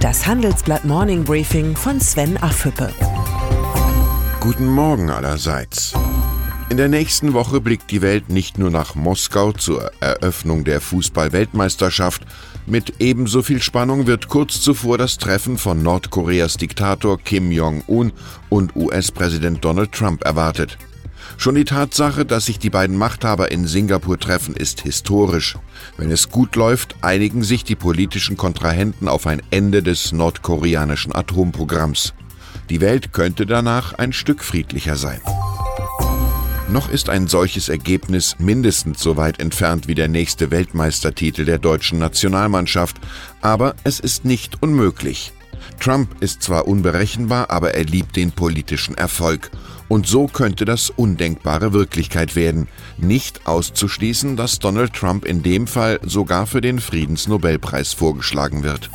Das Handelsblatt Morning Briefing von Sven Affüppe. Guten Morgen allerseits. In der nächsten Woche blickt die Welt nicht nur nach Moskau zur Eröffnung der Fußball-Weltmeisterschaft. Mit ebenso viel Spannung wird kurz zuvor das Treffen von Nordkoreas Diktator Kim Jong-un und US-Präsident Donald Trump erwartet. Schon die Tatsache, dass sich die beiden Machthaber in Singapur treffen, ist historisch. Wenn es gut läuft, einigen sich die politischen Kontrahenten auf ein Ende des nordkoreanischen Atomprogramms. Die Welt könnte danach ein Stück friedlicher sein. Noch ist ein solches Ergebnis mindestens so weit entfernt wie der nächste Weltmeistertitel der deutschen Nationalmannschaft, aber es ist nicht unmöglich. Trump ist zwar unberechenbar, aber er liebt den politischen Erfolg. Und so könnte das Undenkbare Wirklichkeit werden. Nicht auszuschließen, dass Donald Trump in dem Fall sogar für den Friedensnobelpreis vorgeschlagen wird.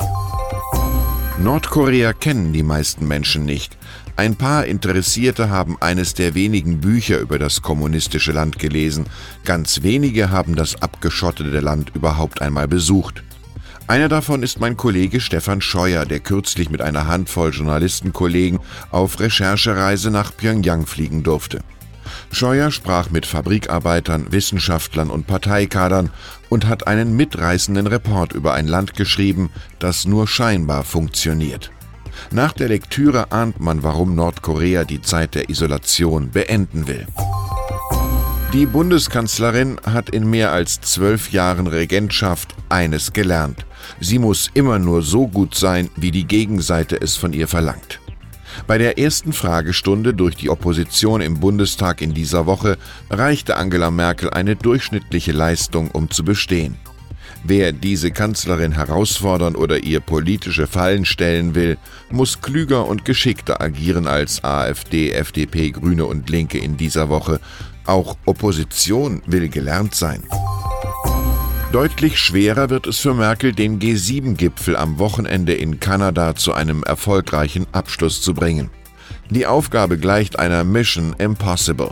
Nordkorea kennen die meisten Menschen nicht. Ein paar Interessierte haben eines der wenigen Bücher über das kommunistische Land gelesen, ganz wenige haben das abgeschottete Land überhaupt einmal besucht. Einer davon ist mein Kollege Stefan Scheuer, der kürzlich mit einer Handvoll Journalistenkollegen auf Recherchereise nach Pyongyang fliegen durfte. Scheuer sprach mit Fabrikarbeitern, Wissenschaftlern und Parteikadern und hat einen mitreißenden Report über ein Land geschrieben, das nur scheinbar funktioniert. Nach der Lektüre ahnt man, warum Nordkorea die Zeit der Isolation beenden will. Die Bundeskanzlerin hat in mehr als zwölf Jahren Regentschaft eines gelernt. Sie muss immer nur so gut sein, wie die Gegenseite es von ihr verlangt. Bei der ersten Fragestunde durch die Opposition im Bundestag in dieser Woche reichte Angela Merkel eine durchschnittliche Leistung, um zu bestehen. Wer diese Kanzlerin herausfordern oder ihr politische Fallen stellen will, muss klüger und geschickter agieren als AfD, FDP, Grüne und Linke in dieser Woche. Auch Opposition will gelernt sein. Deutlich schwerer wird es für Merkel, den G7-Gipfel am Wochenende in Kanada zu einem erfolgreichen Abschluss zu bringen. Die Aufgabe gleicht einer Mission Impossible.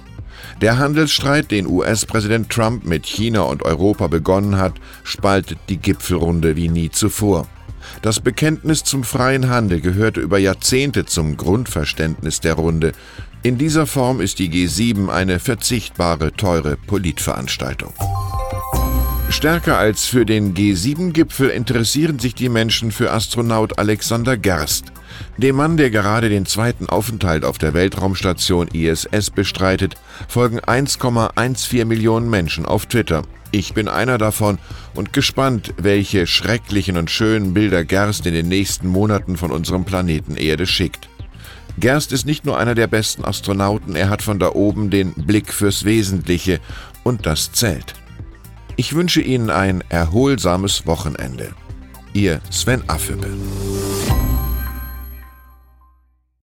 Der Handelsstreit, den US-Präsident Trump mit China und Europa begonnen hat, spaltet die Gipfelrunde wie nie zuvor. Das Bekenntnis zum freien Handel gehörte über Jahrzehnte zum Grundverständnis der Runde. In dieser Form ist die G7 eine verzichtbare, teure Politveranstaltung. Stärker als für den G7-Gipfel interessieren sich die Menschen für Astronaut Alexander Gerst. Dem Mann, der gerade den zweiten Aufenthalt auf der Weltraumstation ISS bestreitet, folgen 1,14 Millionen Menschen auf Twitter. Ich bin einer davon und gespannt, welche schrecklichen und schönen Bilder Gerst in den nächsten Monaten von unserem Planeten Erde schickt. Gerst ist nicht nur einer der besten Astronauten, er hat von da oben den Blick fürs Wesentliche und das zählt. Ich wünsche Ihnen ein erholsames Wochenende. Ihr Sven Affüppe.